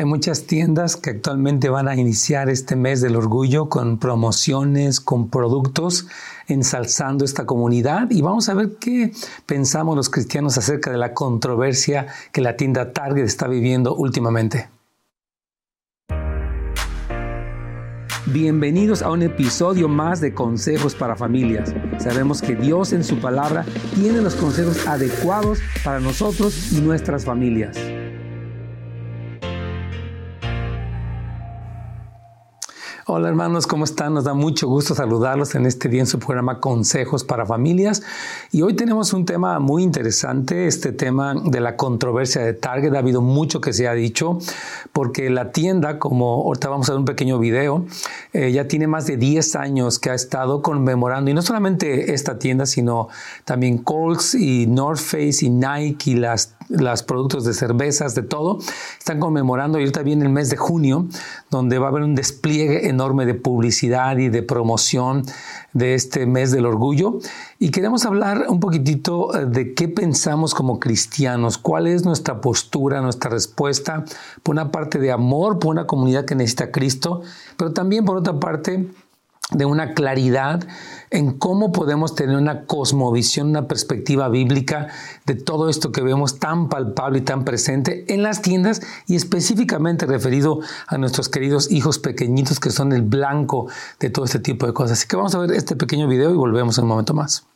Hay muchas tiendas que actualmente van a iniciar este mes del orgullo con promociones, con productos, ensalzando esta comunidad y vamos a ver qué pensamos los cristianos acerca de la controversia que la tienda Target está viviendo últimamente. Bienvenidos a un episodio más de Consejos para Familias. Sabemos que Dios en su palabra tiene los consejos adecuados para nosotros y nuestras familias. Hola hermanos, ¿cómo están? Nos da mucho gusto saludarlos en este día en su programa Consejos para Familias. Y hoy tenemos un tema muy interesante, este tema de la controversia de Target. Ha habido mucho que se ha dicho, porque la tienda, como ahorita vamos a ver un pequeño video, eh, ya tiene más de 10 años que ha estado conmemorando, y no solamente esta tienda, sino también Colts y North Face y Nike y las los productos de cervezas, de todo, están conmemorando y ahorita viene el mes de junio, donde va a haber un despliegue enorme de publicidad y de promoción de este mes del orgullo. Y queremos hablar un poquitito eh, de qué pensamos como cristianos, cuál es nuestra postura, nuestra respuesta, por una parte de amor, por una comunidad que necesita a Cristo, pero también por otra parte de una claridad en cómo podemos tener una cosmovisión, una perspectiva bíblica de todo esto que vemos tan palpable y tan presente en las tiendas y específicamente referido a nuestros queridos hijos pequeñitos que son el blanco de todo este tipo de cosas. Así que vamos a ver este pequeño video y volvemos en un momento más.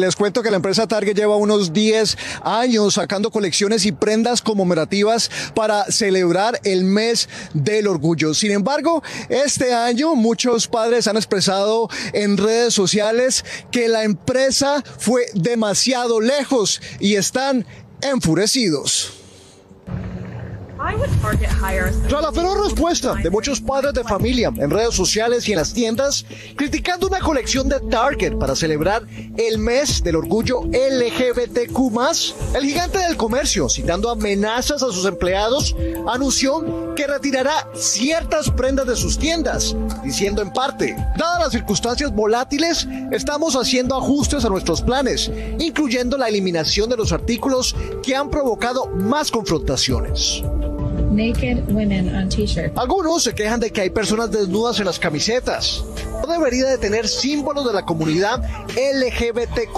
Les cuento que la empresa Target lleva unos 10 años sacando colecciones y prendas conmemorativas para celebrar el mes del orgullo. Sin embargo, este año muchos padres han expresado en redes sociales que la empresa fue demasiado lejos y están enfurecidos. Tras la feroz respuesta de muchos padres de familia en redes sociales y en las tiendas, criticando una colección de Target para celebrar el mes del orgullo LGBTQ, el gigante del comercio, citando amenazas a sus empleados, anunció que retirará ciertas prendas de sus tiendas, diciendo en parte, dadas las circunstancias volátiles, estamos haciendo ajustes a nuestros planes, incluyendo la eliminación de los artículos que han provocado más confrontaciones. Algunos se quejan de que hay personas desnudas en las camisetas. No debería de tener símbolos de la comunidad LGBTQ+.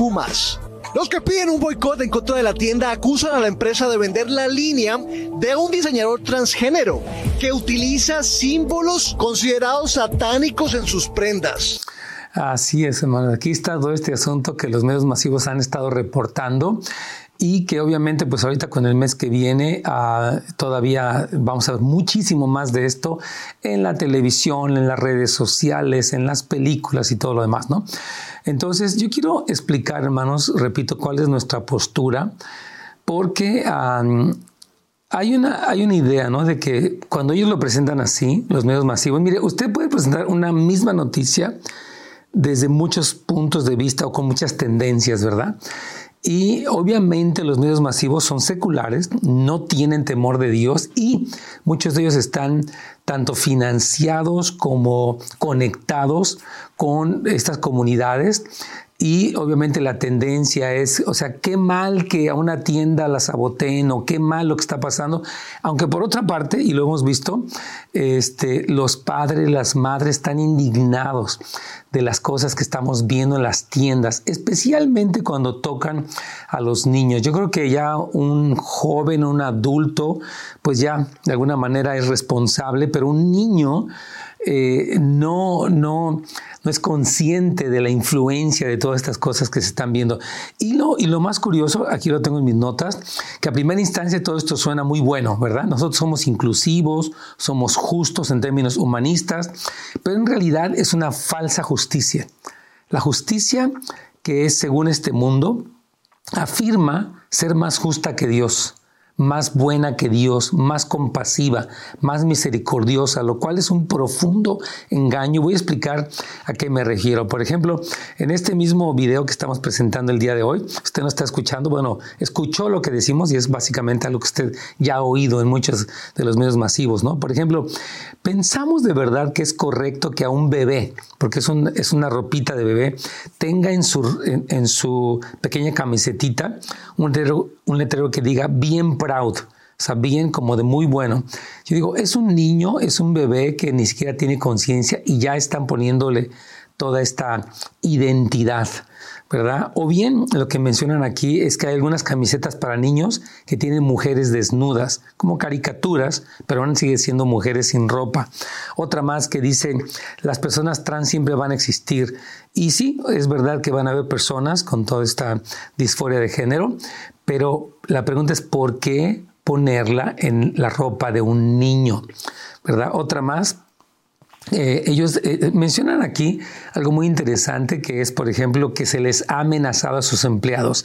Los que piden un boicot en contra de la tienda acusan a la empresa de vender la línea de un diseñador transgénero que utiliza símbolos considerados satánicos en sus prendas. Así es, hermano. Aquí está todo este asunto que los medios masivos han estado reportando y que obviamente pues ahorita con el mes que viene ah, todavía vamos a ver muchísimo más de esto en la televisión, en las redes sociales, en las películas y todo lo demás, ¿no? Entonces yo quiero explicar, hermanos, repito, cuál es nuestra postura, porque hay, una, hay una idea, ¿no? De que cuando ellos lo presentan así, los medios masivos, mire, usted puede presentar una misma noticia desde muchos puntos de vista o con muchas tendencias, ¿verdad? Y obviamente los medios masivos son seculares, no tienen temor de Dios y muchos de ellos están tanto financiados como conectados con estas comunidades y obviamente la tendencia es, o sea, qué mal que a una tienda la saboteen o qué mal lo que está pasando. Aunque por otra parte, y lo hemos visto, este, los padres, las madres están indignados de las cosas que estamos viendo en las tiendas, especialmente cuando tocan a los niños. Yo creo que ya un joven, un adulto, pues ya de alguna manera es responsable, pero un niño eh, no, no, no es consciente de la influencia de todas estas cosas que se están viendo. Y lo, y lo más curioso, aquí lo tengo en mis notas, que a primera instancia todo esto suena muy bueno, ¿verdad? Nosotros somos inclusivos, somos justos en términos humanistas, pero en realidad es una falsa justicia. La justicia que es según este mundo afirma ser más justa que Dios más buena que Dios, más compasiva, más misericordiosa, lo cual es un profundo engaño. Voy a explicar a qué me refiero. Por ejemplo, en este mismo video que estamos presentando el día de hoy, usted no está escuchando, bueno, escuchó lo que decimos y es básicamente algo que usted ya ha oído en muchos de los medios masivos, ¿no? Por ejemplo, pensamos de verdad que es correcto que a un bebé, porque es, es una ropita de bebé, tenga en su, en, su pequeña camisetita un letrero, un letrero que diga bien proud. o sea, bien como de muy bueno. Yo digo, es un niño, es un bebé que ni siquiera tiene conciencia y ya están poniéndole toda esta identidad. ¿verdad? O bien lo que mencionan aquí es que hay algunas camisetas para niños que tienen mujeres desnudas, como caricaturas, pero aún siguen siendo mujeres sin ropa. Otra más que dice, las personas trans siempre van a existir. Y sí, es verdad que van a haber personas con toda esta disforia de género, pero la pregunta es por qué ponerla en la ropa de un niño, ¿verdad? Otra más eh, ellos eh, mencionan aquí algo muy interesante que es, por ejemplo, que se les ha amenazado a sus empleados.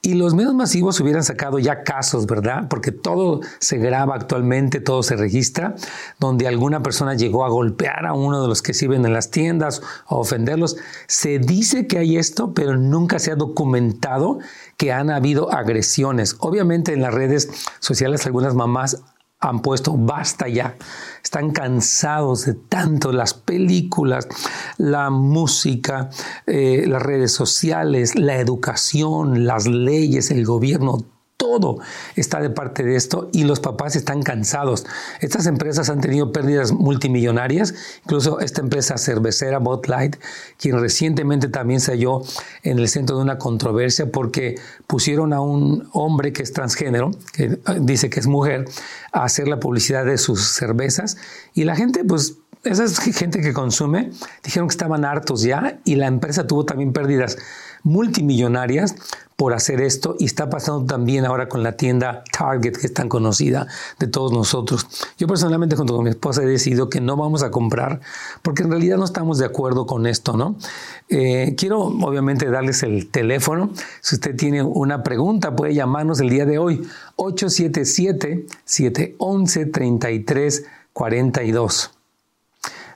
Y los medios masivos hubieran sacado ya casos, ¿verdad? Porque todo se graba actualmente, todo se registra, donde alguna persona llegó a golpear a uno de los que sirven en las tiendas o ofenderlos. Se dice que hay esto, pero nunca se ha documentado que han habido agresiones. Obviamente en las redes sociales algunas mamás han puesto basta ya. Están cansados de tanto las películas, la música, eh, las redes sociales, la educación, las leyes, el gobierno, todo está de parte de esto y los papás están cansados. Estas empresas han tenido pérdidas multimillonarias, incluso esta empresa cervecera Bud Light, quien recientemente también se halló en el centro de una controversia porque pusieron a un hombre que es transgénero, que eh, dice que es mujer, a hacer la publicidad de sus cervezas y la gente pues esa es gente que consume, dijeron que estaban hartos ya y la empresa tuvo también pérdidas multimillonarias por hacer esto y está pasando también ahora con la tienda Target que es tan conocida de todos nosotros. Yo personalmente junto con mi esposa he decidido que no vamos a comprar porque en realidad no estamos de acuerdo con esto, ¿no? Eh, quiero obviamente darles el teléfono. Si usted tiene una pregunta puede llamarnos el día de hoy 877 711 3342.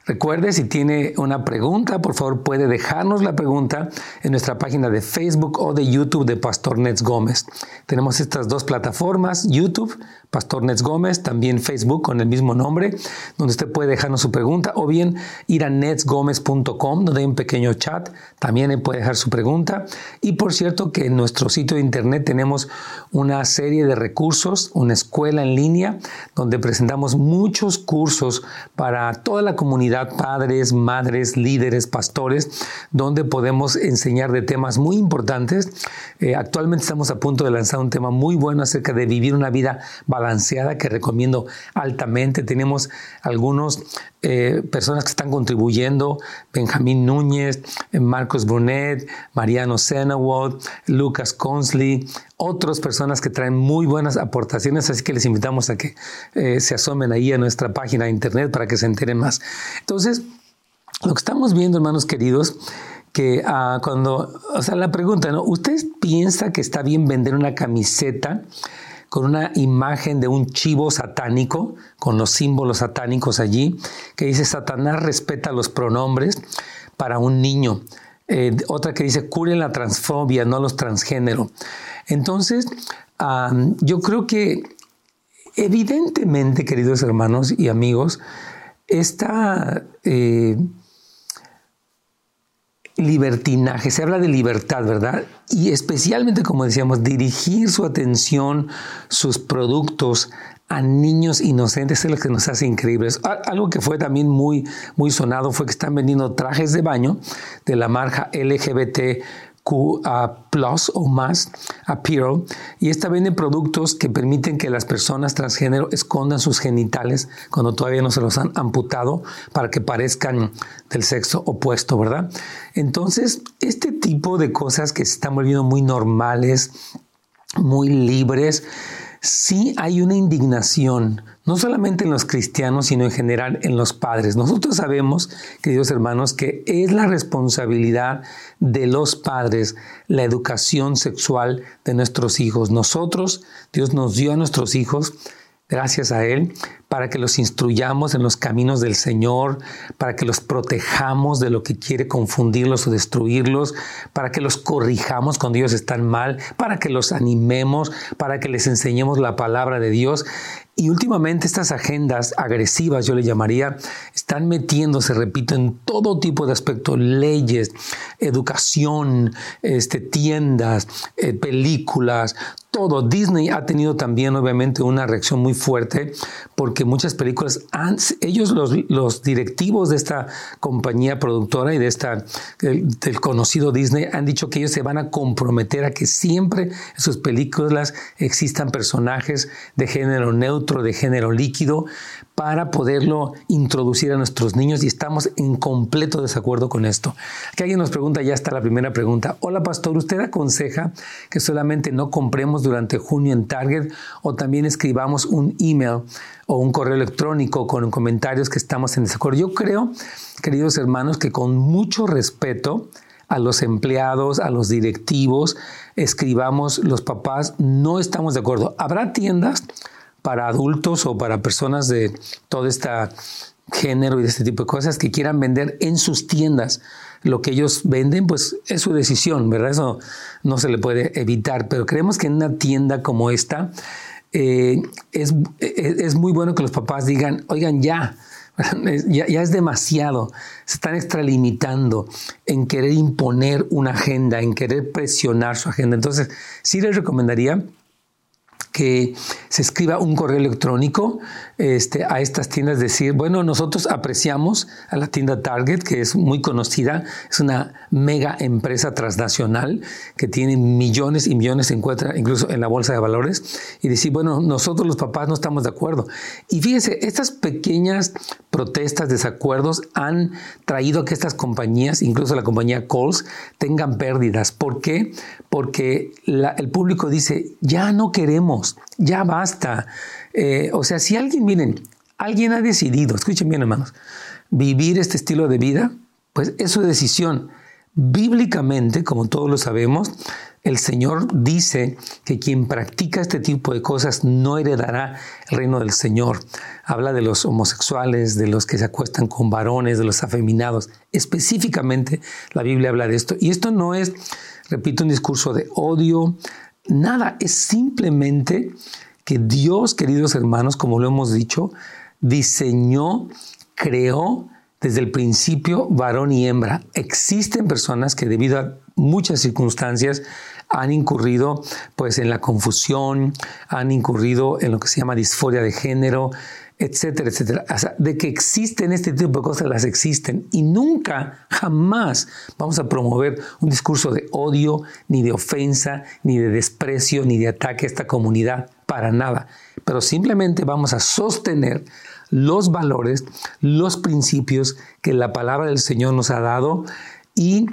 Recuerde, si tiene una pregunta, por favor puede dejarnos la pregunta en nuestra página de Facebook o de YouTube de Pastor Nets Gómez. Tenemos estas dos plataformas, YouTube, Pastor Nets Gómez, también Facebook con el mismo nombre, donde usted puede dejarnos su pregunta o bien ir a netsgomez.com, donde hay un pequeño chat, también puede dejar su pregunta. Y por cierto que en nuestro sitio de internet tenemos una serie de recursos, una escuela en línea, donde presentamos muchos cursos para toda la comunidad padres, madres, líderes, pastores, donde podemos enseñar de temas muy importantes. Eh, actualmente estamos a punto de lanzar un tema muy bueno acerca de vivir una vida que recomiendo altamente. Tenemos algunos eh, personas que están contribuyendo, Benjamín Núñez, Marcos Brunet, Mariano Senawod, Lucas Consley, otras personas que traen muy buenas aportaciones, así que les invitamos a que eh, se asomen ahí a nuestra página de internet para que se enteren más. Entonces, lo que estamos viendo, hermanos queridos, que ah, cuando, o sea, la pregunta, ¿no? ¿Usted piensa que está bien vender una camiseta con una imagen de un chivo satánico, con los símbolos satánicos allí, que dice Satanás respeta los pronombres para un niño? Eh, otra que dice curen la transfobia, no los transgénero. Entonces, yo creo que evidentemente, queridos hermanos y amigos, esta eh, libertinaje, se habla de libertad, ¿verdad? Y especialmente, como decíamos, dirigir su atención, sus productos a niños inocentes es lo que nos hace increíbles. Algo que fue también muy, muy sonado fue que están vendiendo trajes de baño de la marca LGBT Plus o más, Apparel, y esta vende productos que permiten que las personas transgénero escondan sus genitales cuando todavía no se los han amputado para que parezcan del sexo opuesto, ¿verdad? Entonces, este tipo de cosas que se están volviendo muy normales, muy libres, sí hay una indignación, no solamente en los cristianos, sino en general en los padres. Nosotros sabemos, queridos hermanos, que es la responsabilidad de los padres la educación sexual de nuestros hijos. Nosotros, Dios nos dio a nuestros hijos gracias a Él, para que los instruyamos en los caminos del Señor, para que los protejamos de lo que quiere confundirlos o destruirlos, para que los corrijamos cuando ellos están mal, para que los animemos, para que les enseñemos la palabra de Dios. Y últimamente estas agendas agresivas, yo le llamaría, están metiéndose, repito, en todo tipo de aspectos, leyes, educación, este, tiendas, eh, películas, todo. Disney ha tenido también obviamente una reacción muy fuerte porque muchas películas han, ellos los, directivos de esta compañía productora y de esta del, conocido Disney han dicho que ellos se van a comprometer a que siempre en sus películas existan personajes de género neutro, de género líquido para poderlo introducir a nuestros niños y estamos en completo desacuerdo con esto. Que alguien nos pregunta, ya está la primera pregunta. Hola pastor, ¿usted aconseja que solamente no compremos durante junio en Target o también escribamos un email o un correo electrónico con comentarios que estamos en desacuerdo? Yo creo, queridos hermanos, que con mucho respeto, a los empleados, a los directivos, escribamos los papás, no estamos de acuerdo. Habrá tiendas para adultos o para personas de todo este género y de este tipo de cosas que quieran vender en sus tiendas lo que ellos venden, pues es su decisión, ¿verdad? Eso no se le puede evitar, pero creemos que en una tienda como esta eh, es, es, muy bueno que los papás digan, oigan, ya, ya es demasiado, se están extralimitando en querer imponer una agenda, en querer presionar su agenda. Entonces, sí les recomendaría que se escriba un correo electrónico este, a estas tiendas, decir, bueno, nosotros apreciamos a la tienda Target, que es muy conocida, es una mega empresa transnacional que tiene millones y millones, se encuentra incluso en la bolsa de valores, y decir, bueno, nosotros los papás no estamos de acuerdo. Y fíjense, estas pequeñas protestas, desacuerdos han traído a que estas compañías, incluso la compañía Coles, tengan pérdidas. ¿Por qué? Porque el público dice, ya no queremos, ya basta. Eh, o sea, si alguien, miren, alguien ha decidido, escuchen bien hermanos, vivir este estilo de vida, pues es su decisión. Bíblicamente, como todos lo sabemos, el Señor dice que quien practica este tipo de cosas no heredará el reino del Señor. Habla de los homosexuales, de los que se acuestan con varones, de los afeminados. Específicamente la Biblia habla de esto. Y esto no es, repito, un discurso de odio, nada, es simplemente que Dios, queridos hermanos, como lo hemos dicho, diseñó, creó desde el principio varón y hembra. Existen personas que debido a muchas circunstancias han incurrido pues en la confusión, han incurrido en lo que se llama disforia de género, etcétera, etcétera. de que existen este tipo de cosas, las existen. Y nunca, jamás vamos a promover un discurso de odio, ni de ofensa, ni de desprecio, ni de ataque a esta comunidad, para nada. Pero simplemente vamos a sostener los valores, los principios que la palabra del Señor nos ha dado y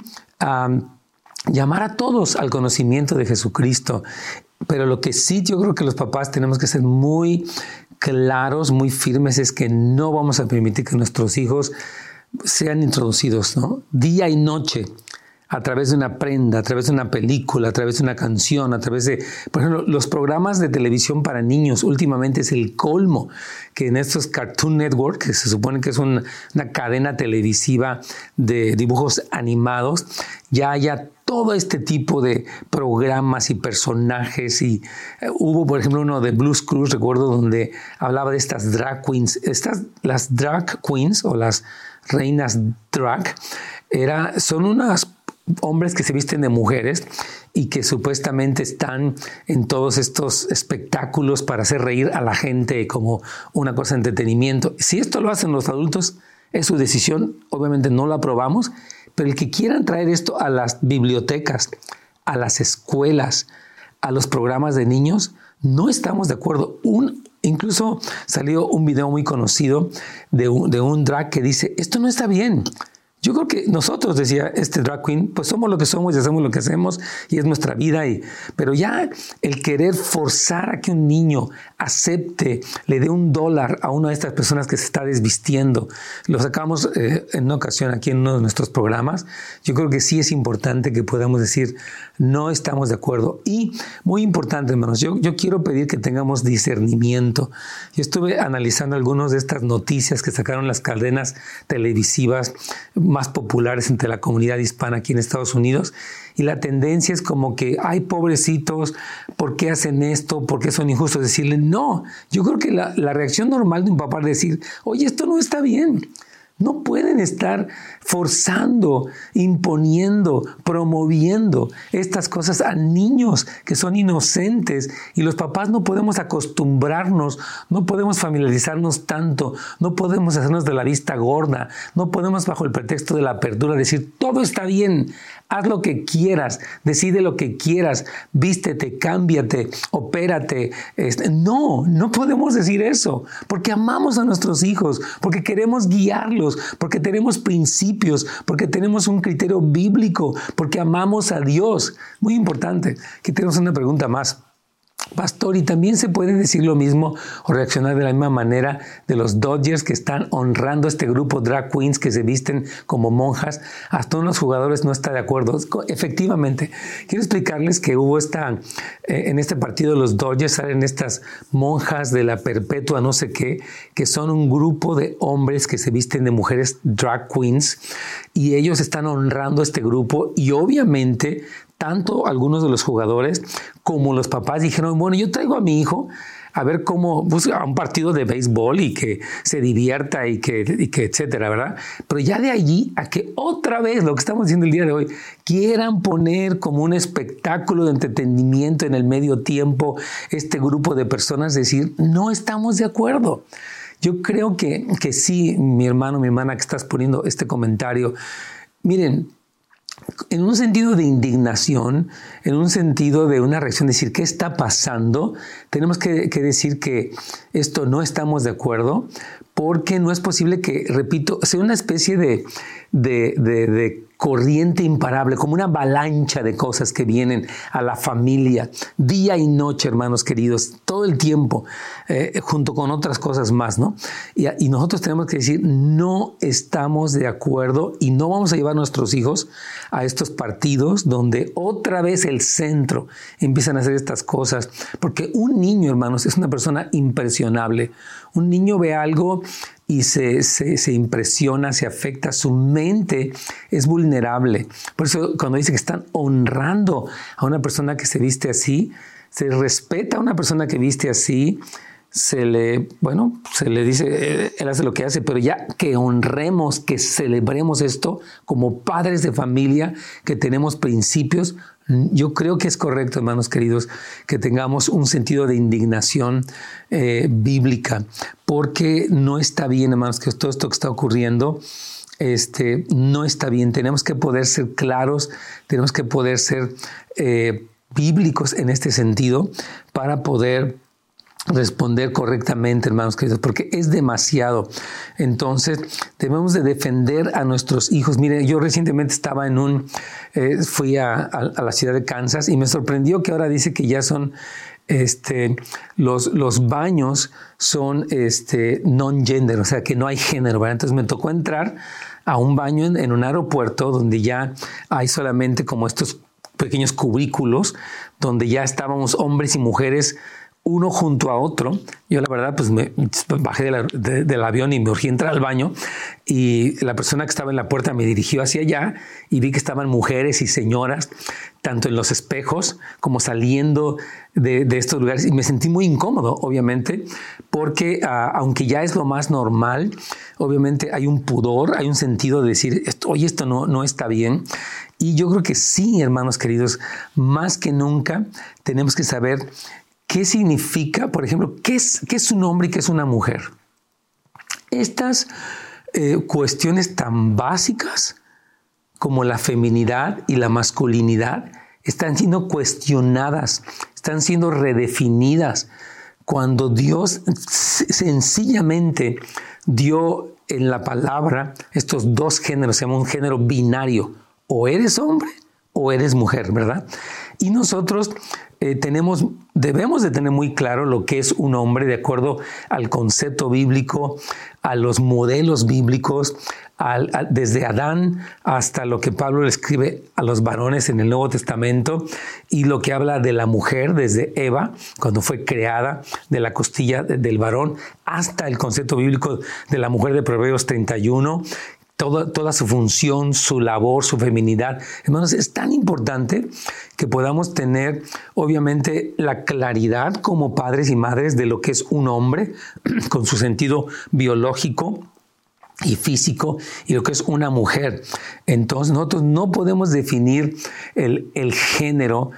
llamar a todos al conocimiento de Jesucristo. Pero lo que sí yo creo que los papás tenemos que ser muy claros, muy firmes, es que no vamos a permitir que nuestros hijos sean introducidos, ¿no? Día y noche, a través de una prenda, a través de una película, a través de una canción, a través de, por ejemplo, los programas de televisión para niños, últimamente es el colmo que en estos Cartoon Network, que se supone que es una cadena televisiva de dibujos animados, ya haya todo este tipo de programas y personajes. Y eh, hubo, por ejemplo, uno de Blues Cruise, recuerdo, donde hablaba de estas drag queens. Estas, las drag queens o las reinas drag, era, son unas hombres que se visten de mujeres y que supuestamente están en todos estos espectáculos para hacer reír a la gente como una cosa de entretenimiento. Si esto lo hacen los adultos, es su decisión, obviamente no lo aprobamos, pero el que quieran traer esto a las bibliotecas, a las escuelas, a los programas de niños, no estamos de acuerdo. Un, incluso salió un video muy conocido de un, de un drag que dice, esto no está bien. Yo creo que nosotros, decía este drag queen, pues somos lo que somos y hacemos lo que hacemos y es nuestra vida. Y, pero ya el querer forzar a que un niño acepte, le dé un dólar a una de estas personas que se está desvistiendo, lo sacamos eh, en una ocasión aquí en uno de nuestros programas, yo creo que sí es importante que podamos decir, no estamos de acuerdo. Y muy importante, hermanos, yo, yo quiero pedir que tengamos discernimiento. Yo estuve analizando algunas de estas noticias que sacaron las cadenas televisivas más populares entre la comunidad hispana aquí en Estados Unidos. Y la tendencia es como que, ay, pobrecitos, ¿por qué hacen esto? ¿Por qué son injustos? Decirle, no, yo creo que la, reacción normal de un papá es decir, oye, esto no está bien. No pueden estar forzando, imponiendo, promoviendo estas cosas a niños que son inocentes y los papás no podemos acostumbrarnos, no podemos familiarizarnos tanto, no podemos hacernos de la vista gorda, no podemos bajo el pretexto de la apertura decir todo está bien, haz lo que quieras, decide lo que quieras, vístete, cámbiate, opérate. Este, no, no podemos decir eso porque amamos a nuestros hijos, porque queremos guiarlos porque tenemos principios, porque tenemos un criterio bíblico, porque amamos a Dios. Muy importante. Aquí tenemos una pregunta más. Pastor, y también se puede decir lo mismo o reaccionar de la misma manera de los Dodgers que están honrando este grupo drag queens que se visten como monjas. Hasta unos jugadores no está de acuerdo. Efectivamente, quiero explicarles que hubo esta, eh, en este partido los Dodgers salen estas monjas de la perpetua no sé qué, que son un grupo de hombres que se visten de mujeres drag queens y ellos están honrando este grupo y obviamente tanto algunos de los jugadores como los papás dijeron, bueno, yo traigo a mi hijo a ver cómo, pues, a un partido de béisbol y que se divierta y que, y que, etcétera, ¿verdad? Pero ya de allí a que otra vez, lo que estamos haciendo el día de hoy, quieran poner como un espectáculo de entretenimiento en el medio tiempo este grupo de personas, decir, no estamos de acuerdo. Yo creo que, que sí, mi hermano, mi hermana que estás poniendo este comentario, miren, en un sentido de indignación, en un sentido de una reacción, decir, ¿qué está pasando? Tenemos que, decir que esto no estamos de acuerdo, porque no es posible que, repito, sea una especie de, de corriente imparable, como una avalancha de cosas que vienen a la familia, día y noche, hermanos queridos, todo el tiempo, eh, junto con otras cosas más, ¿no? Y, nosotros tenemos que decir, no estamos de acuerdo y no vamos a llevar a nuestros hijos a estos partidos donde otra vez el centro empiezan a hacer estas cosas, porque un niño, hermanos, es una persona impresionable. Un niño ve algo y se, se, impresiona, se afecta, su mente es vulnerable. Por eso cuando dice que están honrando a una persona que se viste así, se respeta a una persona que viste así, se le, bueno, se le dice, eh, él hace lo que hace, pero ya que honremos, que celebremos esto como padres de familia, que tenemos principios, yo creo que es correcto, hermanos queridos, que tengamos un sentido de indignación eh, bíblica, porque no está bien, hermanos, que todo esto que está ocurriendo este, no está bien. Tenemos que poder ser claros, tenemos que poder ser eh, bíblicos en este sentido para poder responder correctamente, hermanos queridos, porque es demasiado. Entonces, debemos de defender a nuestros hijos. Mire, yo recientemente estaba en un, eh, fui a, la ciudad de Kansas y me sorprendió que ahora dice que ya son, este, los, los baños son, este, non-gender, o sea, que no hay género, Entonces me tocó entrar a un baño en un aeropuerto donde ya hay solamente como estos pequeños cubículos donde ya estábamos hombres y mujeres uno junto a otro. Yo la verdad pues bajé del avión y me urgí entrar al baño y la persona que estaba en la puerta me dirigió hacia allá y vi que estaban mujeres y señoras, tanto en los espejos como saliendo de, estos lugares y me sentí muy incómodo, obviamente, porque ah, aunque ya es lo más normal, obviamente hay un pudor, hay un sentido de decir, oye, esto no, no está bien. Y yo creo que sí, hermanos queridos, más que nunca tenemos que saber ¿Qué significa, por ejemplo, qué es, un hombre y qué es una mujer? Estas eh, cuestiones tan básicas como la feminidad y la masculinidad están siendo cuestionadas, están siendo redefinidas cuando Dios sencillamente dio en la palabra estos dos géneros, se llama un género binario, o eres hombre o eres mujer, ¿verdad? Y nosotros eh, tenemos, debemos de tener muy claro lo que es un hombre de acuerdo al concepto bíblico, a los modelos bíblicos, desde Adán hasta lo que Pablo le escribe a los varones en el Nuevo Testamento y lo que habla de la mujer desde Eva, cuando fue creada de la costilla del varón, hasta el concepto bíblico de la mujer de Proverbios 31, toda, su función, su labor, su feminidad. Hermanos, es tan importante que podamos tener, obviamente, la claridad como padres y madres de lo que es un hombre, con su sentido biológico, y físico y lo que es una mujer. Entonces nosotros no podemos definir el, el género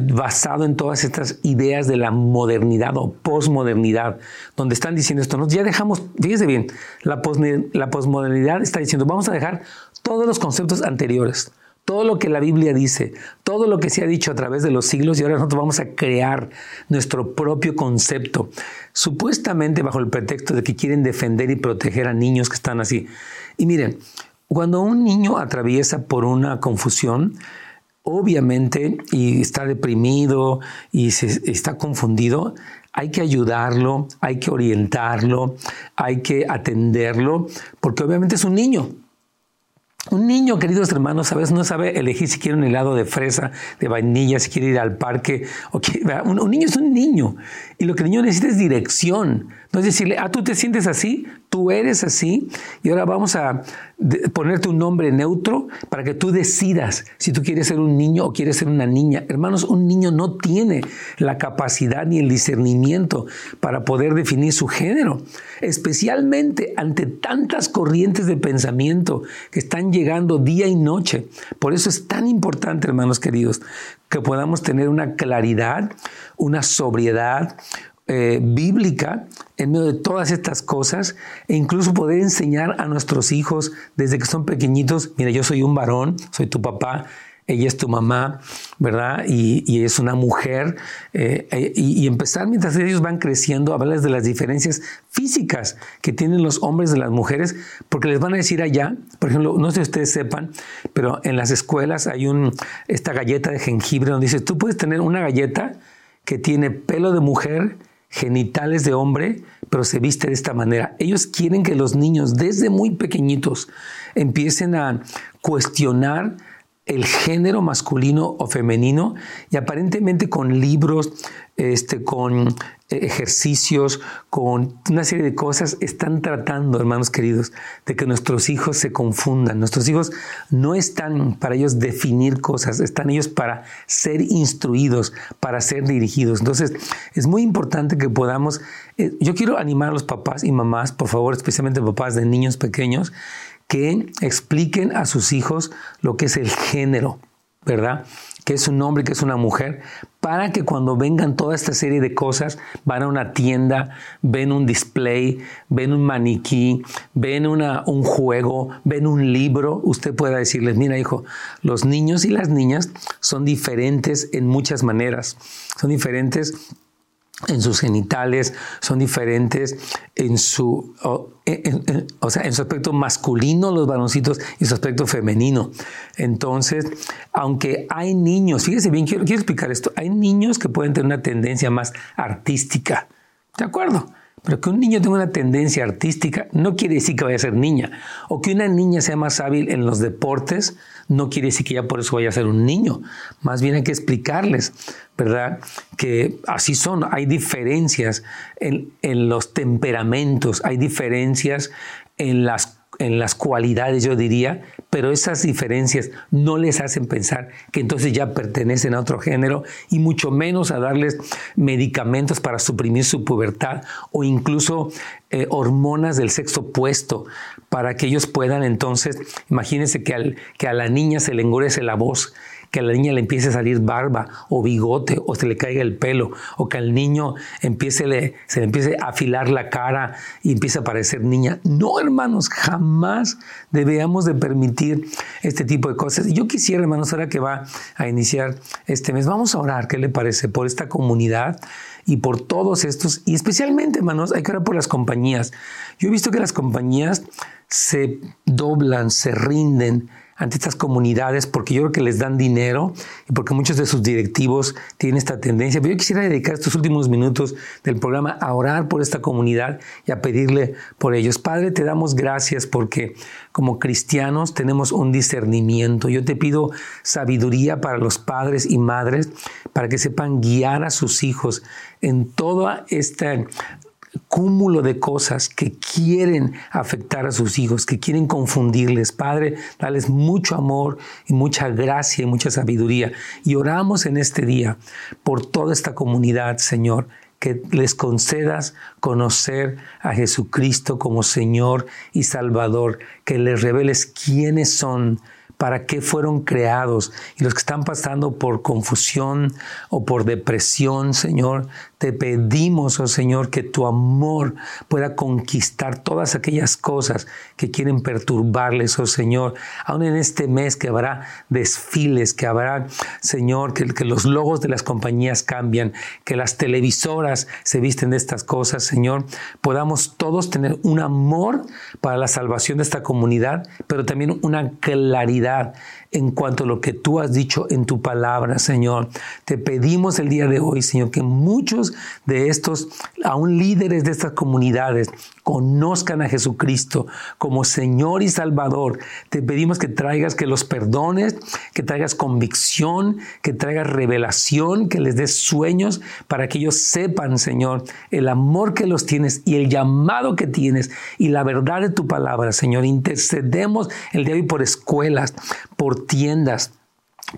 basado en todas estas ideas de la modernidad o posmodernidad, donde están diciendo esto, ¿no? ya dejamos, fíjese bien, la, la posmodernidad está diciendo, vamos a dejar todos los conceptos anteriores, todo lo que la Biblia dice, todo lo que se ha dicho a través de los siglos y ahora nosotros vamos a crear nuestro propio concepto, supuestamente bajo el pretexto de que quieren defender y proteger a niños que están así. Y miren, cuando un niño atraviesa por una confusión, obviamente, y está deprimido y se, está confundido, hay que ayudarlo, hay que orientarlo, hay que atenderlo, porque obviamente es un niño. Un niño, queridos hermanos, a veces no sabe elegir si quiere un helado de fresa, de vainilla, si quiere ir al parque. O un, niño es un niño. Y lo que el niño necesita es dirección. No es decirle, ah, tú te sientes así, tú eres así, y ahora vamos a ponerte un nombre neutro para que tú decidas si tú quieres ser un niño o quieres ser una niña. Hermanos, un niño no tiene la capacidad ni el discernimiento para poder definir su género, especialmente ante tantas corrientes de pensamiento que están llegando día y noche. Por eso es tan importante, hermanos queridos, que podamos tener una claridad, una sobriedad, eh, bíblica en medio de todas estas cosas e incluso poder enseñar a nuestros hijos desde que son pequeñitos, mira, yo soy un varón, soy tu papá, ella es tu mamá, ¿verdad? Y, es una mujer. Eh, eh, y, empezar mientras ellos van creciendo a hablarles de las diferencias físicas que tienen los hombres de las mujeres, porque les van a decir allá, por ejemplo, no sé si ustedes sepan, pero en las escuelas hay un, esta galleta de jengibre donde dice, tú puedes tener una galleta que tiene pelo de mujer, genitales de hombre, pero se viste de esta manera. Ellos quieren que los niños desde muy pequeñitos empiecen a cuestionar el género masculino o femenino y aparentemente con libros, este, con eh, ejercicios, con una serie de cosas, están tratando, hermanos queridos, de que nuestros hijos se confundan. Nuestros hijos no están para ellos definir cosas, están ellos para ser instruidos, para ser dirigidos. Entonces, es muy importante que podamos, eh, yo quiero animar a los papás y mamás, por favor, especialmente papás de niños pequeños, que expliquen a sus hijos lo que es el género, ¿verdad? Que es un hombre, que es una mujer, para que cuando vengan toda esta serie de cosas, van a una tienda, ven un display, ven un maniquí, ven una, un juego, ven un libro, usted pueda decirles, mira hijo, los niños y las niñas son diferentes en muchas maneras, son diferentes en sus genitales, son diferentes en su, o, sea, en su aspecto masculino los varoncitos y su aspecto femenino. Entonces, aunque hay niños, fíjese bien, quiero, quiero explicar esto, hay niños que pueden tener una tendencia más artística, ¿de acuerdo? Pero que un niño tenga una tendencia artística no quiere decir que vaya a ser niña. O que una niña sea más hábil en los deportes no quiere decir que ya por eso vaya a ser un niño. Más bien hay que explicarles, ¿verdad? Que así son. Hay diferencias en, en los temperamentos, hay diferencias en las en las cualidades, yo diría, pero esas diferencias no les hacen pensar que entonces ya pertenecen a otro género y mucho menos a darles medicamentos para suprimir su pubertad o incluso eh, hormonas del sexo opuesto para que ellos puedan entonces, imagínense que, que a la niña se le engorece la voz que a la niña le empiece a salir barba o bigote o se le caiga el pelo o que al niño empiece se le empiece a afilar la cara y empiece a parecer niña. No, hermanos, jamás debemos de permitir este tipo de cosas. Yo quisiera, hermanos, ahora que va a iniciar este mes, vamos a orar, ¿qué le parece? Por esta comunidad y por todos estos, y especialmente, hermanos, hay que orar por las compañías. Yo he visto que las compañías se doblan, se rinden, ante estas comunidades porque yo creo que les dan dinero y porque muchos de sus directivos tienen esta tendencia. Pero yo quisiera dedicar estos últimos minutos del programa a orar por esta comunidad y a pedirle por ellos. Padre, te damos gracias porque como cristianos tenemos un discernimiento. Yo te pido sabiduría para los padres y madres para que sepan guiar a sus hijos en toda esta cúmulo de cosas que quieren afectar a sus hijos, que quieren confundirles. Padre, dales mucho amor y mucha gracia y mucha sabiduría. Y oramos en este día por toda esta comunidad, Señor, que les concedas conocer a Jesucristo como Señor y Salvador, que les reveles quiénes son, para qué fueron creados y los que están pasando por confusión o por depresión, Señor, te pedimos, oh Señor, que tu amor pueda conquistar todas aquellas cosas que quieren perturbarles, oh Señor. Aún en este mes que habrá desfiles, que habrá, Señor, que, que los logos de las compañías cambian, que las televisoras se visten de estas cosas, Señor, podamos todos tener un amor para la salvación de esta comunidad, pero también una claridad realidade en cuanto a lo que tú has dicho en tu palabra, Señor. Te pedimos el día de hoy, Señor, que muchos de estos, aún líderes de estas comunidades, conozcan a Jesucristo como Señor y Salvador. Te pedimos que traigas, que los perdones, que traigas convicción, que traigas revelación, que les des sueños para que ellos sepan, Señor, el amor que los tienes y el llamado que tienes y la verdad de tu palabra, Señor. Intercedemos el día de hoy por escuelas, por tiendas,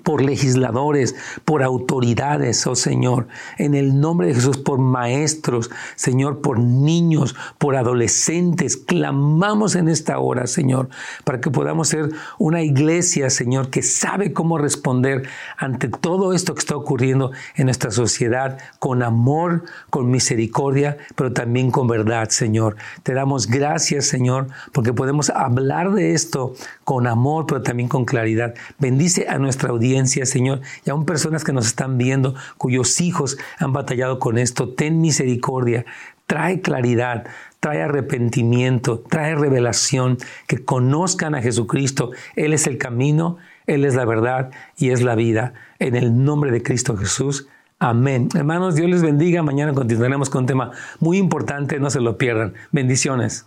por legisladores, por autoridades, oh Señor, en el nombre de Jesús, por maestros, Señor, por niños, por adolescentes. Clamamos en esta hora, Señor, para que podamos ser una iglesia, Señor, que sabe cómo responder ante todo esto que está ocurriendo en nuestra sociedad, con amor, con misericordia, pero también con verdad, Señor. Te damos gracias, Señor, porque podemos hablar de esto con amor, pero también con claridad. Bendice a nuestra Señor, y aún personas que nos están viendo, cuyos hijos han batallado con esto. Ten misericordia, trae claridad, trae arrepentimiento, trae revelación, que conozcan a Jesucristo. Él es el camino, Él es la verdad y es la vida. En el nombre de Cristo Jesús. Amén. Hermanos, Dios les bendiga. Mañana continuaremos con un tema muy importante, no se lo pierdan. Bendiciones.